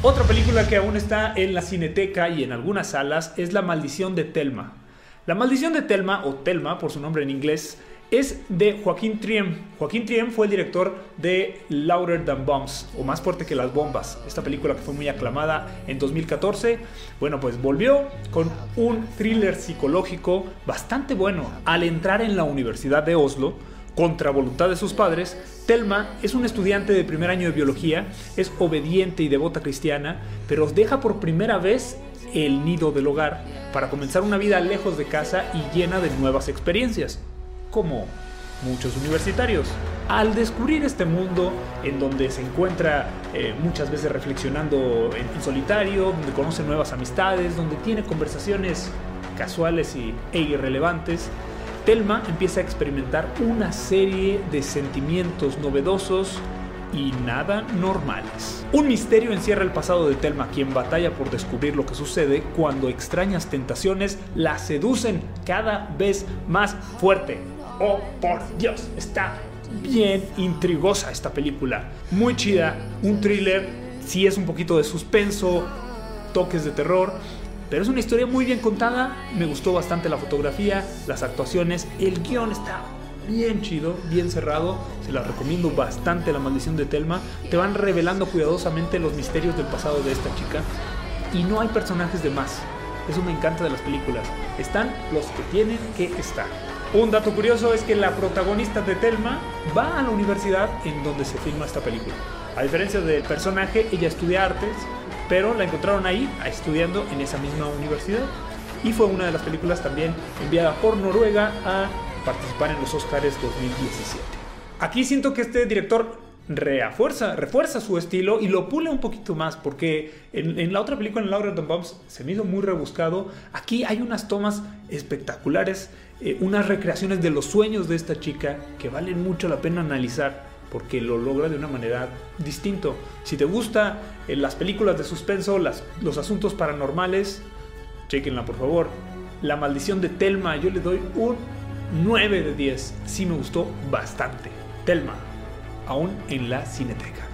Otra película que aún está en la cineteca y en algunas salas es La maldición de Telma. La maldición de Telma, o Telma por su nombre en inglés, es de Joaquín Triem. Joaquín Triem fue el director de Louder Than Bombs, o Más fuerte que las bombas, esta película que fue muy aclamada en 2014. Bueno, pues volvió con un thriller psicológico bastante bueno. Al entrar en la Universidad de Oslo, contra voluntad de sus padres, Telma es un estudiante de primer año de biología, es obediente y devota cristiana, pero deja por primera vez el nido del hogar para comenzar una vida lejos de casa y llena de nuevas experiencias, como muchos universitarios. Al descubrir este mundo en donde se encuentra eh, muchas veces reflexionando en, solitario, donde conoce nuevas amistades, donde tiene conversaciones casuales y, e irrelevantes, Telma empieza a experimentar una serie de sentimientos novedosos y nada normales. Un misterio encierra el pasado de Telma, quien batalla por descubrir lo que sucede cuando extrañas tentaciones la seducen cada vez más fuerte. Oh, por Dios, está bien intrigosa esta película. Muy chida, un thriller, sí es un poquito de suspenso, toques de terror, pero es una historia muy bien contada, me gustó bastante la fotografía, las actuaciones, el guion está bien chido, bien cerrado, se la recomiendo bastante La maldición de Telma, te van revelando cuidadosamente los misterios del pasado de esta chica y no hay personajes de más, eso me encanta de las películas, están los que tienen que estar. Un dato curioso es que la protagonista de Telma va a la universidad en donde se filma esta película. A diferencia del personaje, ella estudia artes, pero la encontraron ahí estudiando en esa misma universidad y fue una de las películas también enviada por Noruega a participar en los Oscars 2017. Aquí siento que este director refuerza, refuerza su estilo y lo pule un poquito más porque en, la otra película, en Laura Bombs, se me hizo muy rebuscado. Aquí hay unas tomas espectaculares, eh, unas recreaciones de los sueños de esta chica que valen mucho la pena analizar porque lo logra de una manera distinto. Si te gusta eh, las películas de suspenso, las, los asuntos paranormales, chequenla por favor. La maldición de Telma, yo le doy un 9 de 10. Sí me gustó bastante. Telma, aún en la cineteca.